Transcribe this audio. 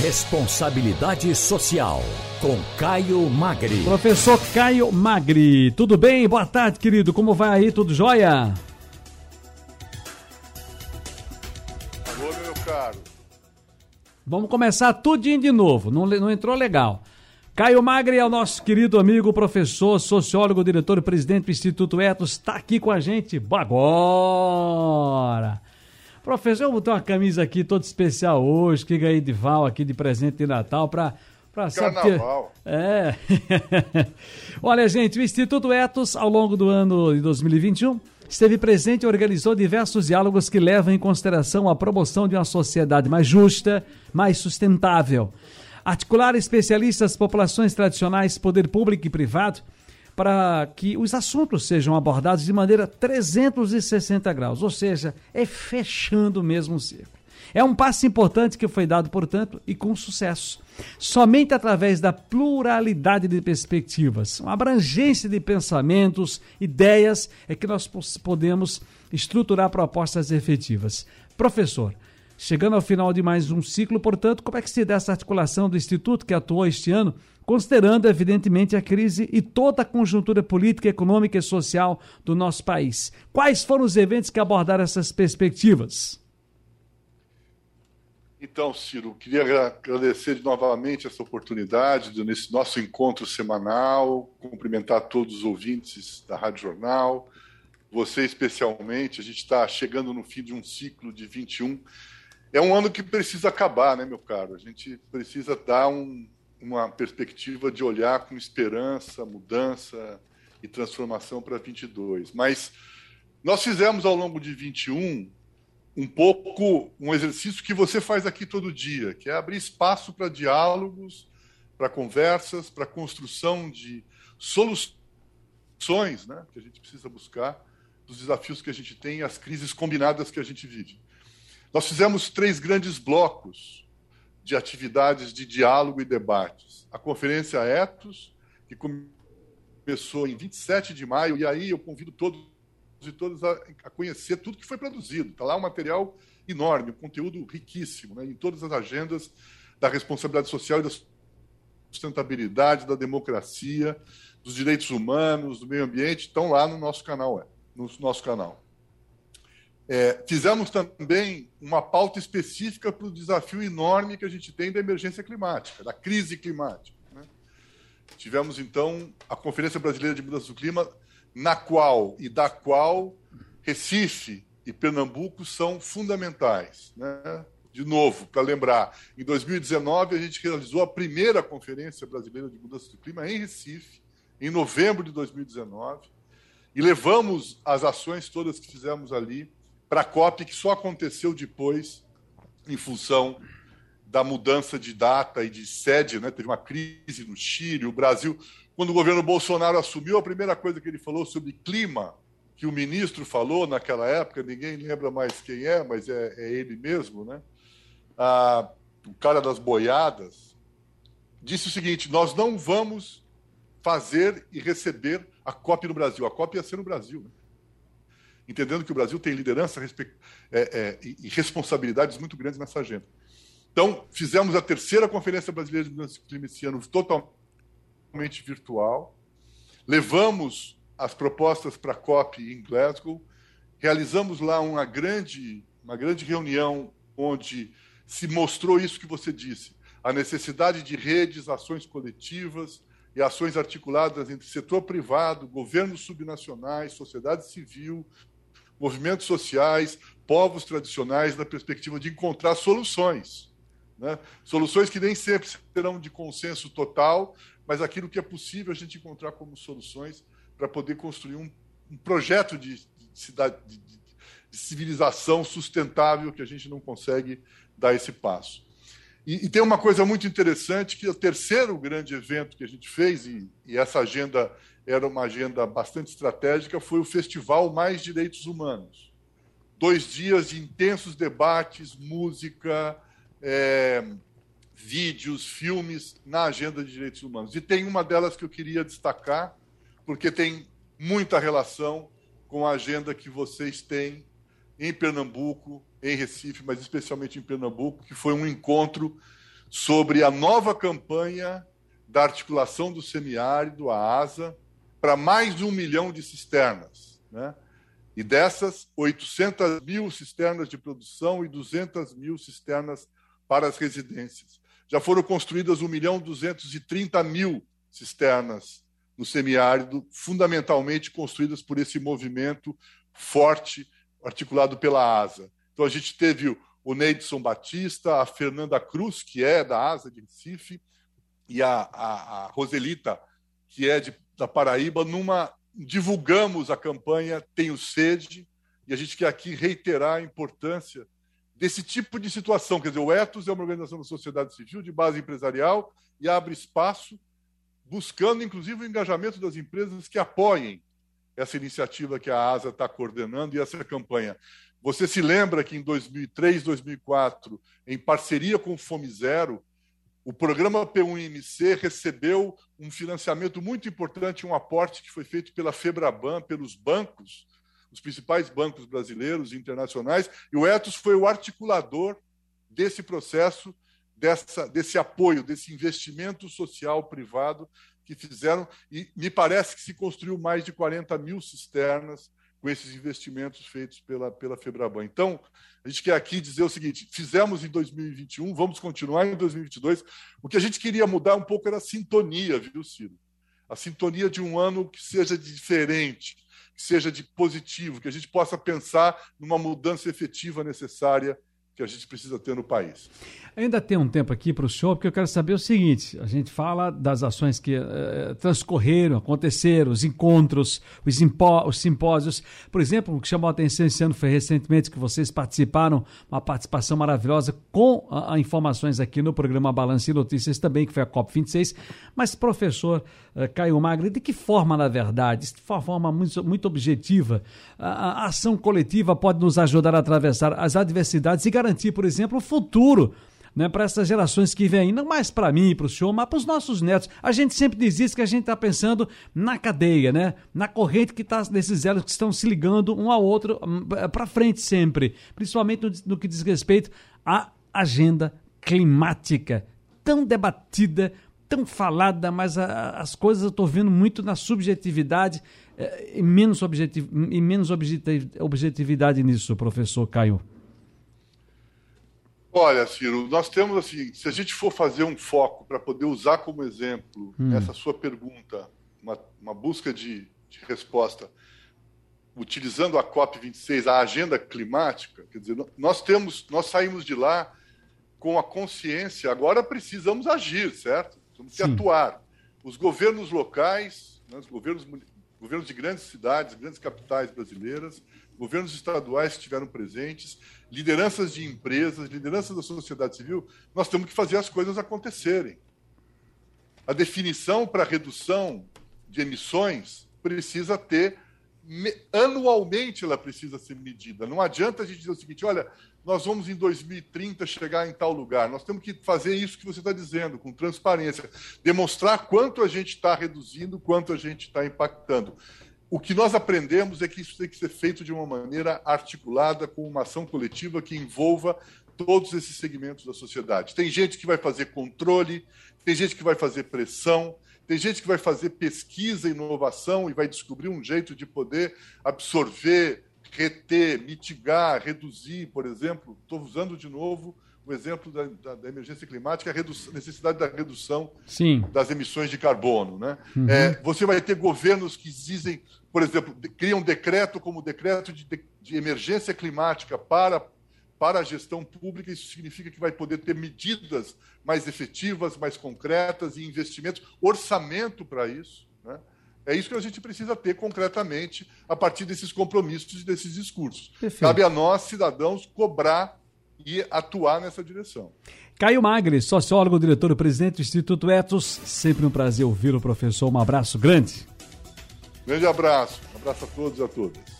Responsabilidade Social, com Caio Magri. Professor Caio Magri, tudo bem? Boa tarde, querido. Como vai aí? Tudo jóia? Alô, meu caro. Vamos começar tudinho de novo. Não, não entrou legal. Caio Magri é o nosso querido amigo, professor, sociólogo, diretor e presidente do Instituto Etos. Está aqui com a gente agora. Professor, eu vou ter uma camisa aqui toda especial hoje, que ganhei de Val aqui de presente de Natal para para Carnaval. É. Olha, gente, o Instituto Etos, ao longo do ano de 2021, esteve presente e organizou diversos diálogos que levam em consideração a promoção de uma sociedade mais justa, mais sustentável. Articular especialistas, populações tradicionais, poder público e privado para que os assuntos sejam abordados de maneira 360 graus, ou seja, é fechando mesmo o círculo. É um passo importante que foi dado, portanto, e com sucesso. Somente através da pluralidade de perspectivas, uma abrangência de pensamentos, ideias, é que nós podemos estruturar propostas efetivas. Professor, chegando ao final de mais um ciclo, portanto, como é que se dá essa articulação do Instituto que atuou este ano considerando, evidentemente, a crise e toda a conjuntura política, econômica e social do nosso país. Quais foram os eventos que abordaram essas perspectivas? Então, Ciro, queria agradecer novamente essa oportunidade nesse nosso encontro semanal, cumprimentar todos os ouvintes da Rádio Jornal, você especialmente. A gente está chegando no fim de um ciclo de 21. É um ano que precisa acabar, né, meu caro? A gente precisa dar um, uma perspectiva de olhar com esperança, mudança e transformação para 22. Mas nós fizemos ao longo de 21 um pouco um exercício que você faz aqui todo dia, que é abrir espaço para diálogos, para conversas, para construção de soluções, né, que a gente precisa buscar dos desafios que a gente tem e as crises combinadas que a gente vive. Nós fizemos três grandes blocos de atividades de diálogo e debates. A Conferência Etos, que começou em 27 de maio, e aí eu convido todos e todas a, conhecer tudo que foi produzido. Está lá um material enorme, um conteúdo riquíssimo, né, em todas as agendas da responsabilidade social e da sustentabilidade, da democracia, dos direitos humanos, do meio ambiente, estão lá no nosso canal. É, no nosso canal. É, fizemos também uma pauta específica para o desafio enorme que a gente tem da emergência climática, da crise climática. Né? Tivemos, então, a Conferência Brasileira de Mudança do Clima, na qual e da qual Recife e Pernambuco são fundamentais. Né? De novo, para lembrar, em 2019 a gente realizou a primeira Conferência Brasileira de Mudança do Clima em Recife, em novembro de 2019, e levamos as ações todas que fizemos ali para a COP, que só aconteceu depois, em função da mudança de data e de sede, né? teve uma crise no Chile, o Brasil. Quando o governo Bolsonaro assumiu, a primeira coisa que ele falou sobre clima, que o ministro falou naquela época, ninguém lembra mais quem é, mas é, é ele mesmo, né? Ah, o cara das boiadas, disse o seguinte: nós não vamos fazer e receber a COP no Brasil. A COP ia ser no Brasil. Né? Entendendo que o Brasil tem liderança é, é, e responsabilidades muito grandes nessa agenda. Então, fizemos a terceira Conferência Brasileira de Mudança do Clima esse ano totalmente virtual, levamos as propostas para a COP em Glasgow, realizamos lá uma grande, uma grande reunião onde se mostrou isso que você disse, a necessidade de redes, ações coletivas e ações articuladas entre setor privado, governos subnacionais, sociedade civil, movimentos sociais, povos tradicionais, na perspectiva de encontrar soluções. Né? Soluções que nem sempre serão de consenso total, mas aquilo que é possível a gente encontrar como soluções para poder construir um, um projeto de, de cidade, de, de, civilização sustentável que a gente não consegue dar esse passo. E, e, tem uma coisa muito interessante que o terceiro grande evento que a gente fez e, e essa agenda era uma agenda bastante estratégica, foi o Festival Mais Direitos Humanos. Dois dias de intensos debates, música, é, vídeos, filmes na agenda de direitos humanos. E tem uma delas que eu queria destacar, porque tem muita relação com a agenda que vocês têm em Pernambuco, em Recife, mas especialmente em Pernambuco, que foi um encontro sobre a nova campanha da articulação do semiárido, a ASA, para mais de um milhão de cisternas. Né? E dessas, 800 mil cisternas de produção e 200 mil cisternas para as residências. Já foram construídas 1 milhão 230 mil cisternas no semiárido, fundamentalmente construídas por esse movimento forte articulado pela ASA. Então a gente teve o Neidson Batista, a Fernanda Cruz, que é da ASA de Recife, e a, a, a Roselita, que é de, da Paraíba, numa divulgamos a campanha Tenho Sede, e a gente quer aqui reiterar a importância desse tipo de situação. Quer dizer, o Etos é uma organização da sociedade civil de base empresarial e abre espaço, buscando inclusive o engajamento das empresas que apoiem essa iniciativa que a ASA está coordenando e essa campanha. Você se lembra que em 2003, 2004, em parceria com o Fome Zero, o programa P1MC recebeu um financiamento muito importante, um aporte que foi feito pela Febraban, pelos bancos, os principais bancos brasileiros e internacionais, e o Etos foi o articulador desse processo, dessa, desse apoio, desse investimento social privado que fizeram, e me parece que se construiu mais de 40 mil cisternas com esses investimentos feitos pela, pela Febraban. Então, a gente quer aqui dizer o seguinte: fizemos em 2021, vamos continuar em 2022. O que a gente queria mudar um pouco era a sintonia, viu, Ciro? A sintonia de um ano que seja diferente, que seja de positivo, que a gente possa pensar numa mudança efetiva necessária que a gente precisa ter no país. Ainda tem um tempo aqui para o senhor, porque eu quero saber o seguinte: a gente fala das ações que uh, transcorreram, aconteceram, os encontros, os, os, simpósios. Por exemplo, o que chamou a atenção esse ano foi recentemente que vocês participaram, uma participação maravilhosa com uh, informações aqui no programa Balanço e Notícias também, que foi a COP26. Mas, professor uh, Caio Magri, de que forma, na verdade, de forma muito, muito objetiva, a, a ação coletiva pode nos ajudar a atravessar as adversidades e garantir garantir, por exemplo, o futuro né, para essas gerações que vêm, não mais para mim, para o senhor, mas para os nossos netos. A gente sempre diz isso que a gente está pensando na cadeia, né, na corrente que está desses elos que estão se ligando um ao outro hum, para frente sempre, principalmente no, no que diz respeito à agenda climática, tão debatida, tão falada, mas a, as coisas eu estou vendo muito na subjetividade eh, e menos, objetiv, e menos objetividade nisso, professor Caio. Olha, Ciro, nós temos assim, se a gente for fazer um foco para poder usar como exemplo hum. essa sua pergunta, uma, uma busca de, de, resposta, utilizando a COP26, a agenda climática, quer dizer, nós temos, nós saímos de lá com a consciência, agora precisamos agir, certo? Temos que Sim. atuar. Os governos locais, né, os governos, governos de grandes cidades, grandes capitais brasileiras, governos estaduais que estiveram presentes, lideranças de empresas, lideranças da sociedade civil, nós temos que fazer as coisas acontecerem. A definição para redução de emissões precisa ter anualmente ela precisa ser medida. Não adianta a gente dizer o seguinte: olha, nós vamos em 2030 chegar em tal lugar. Nós temos que fazer isso que você está dizendo, com transparência, demonstrar quanto a gente está reduzindo, quanto a gente está impactando. O que nós aprendemos é que isso tem que ser feito de uma maneira articulada, com uma ação coletiva que envolva todos esses segmentos da sociedade. Tem gente que vai fazer controle, tem gente que vai fazer pressão, tem gente que vai fazer pesquisa e inovação e vai descobrir um jeito de poder absorver, reter, mitigar, reduzir, por exemplo. Estou usando de novo o exemplo da, da, da emergência climática, a redução, necessidade da redução Sim. das emissões de carbono. Né? Uhum. É, você vai ter governos que dizem, por exemplo, criam um decreto como decreto de, de emergência climática para, para a gestão pública, isso significa que vai poder ter medidas mais efetivas, mais concretas e investimentos, orçamento para isso. Né? É isso que a gente precisa ter concretamente a partir desses compromissos e desses discursos. Perfeito. Cabe a nós, cidadãos, cobrar e atuar nessa direção. Caio Magri, sociólogo, diretor e presidente do Instituto Etos. Sempre um prazer ouvi-lo, professor. Um abraço grande. Grande abraço. Um abraço a todos e a todas.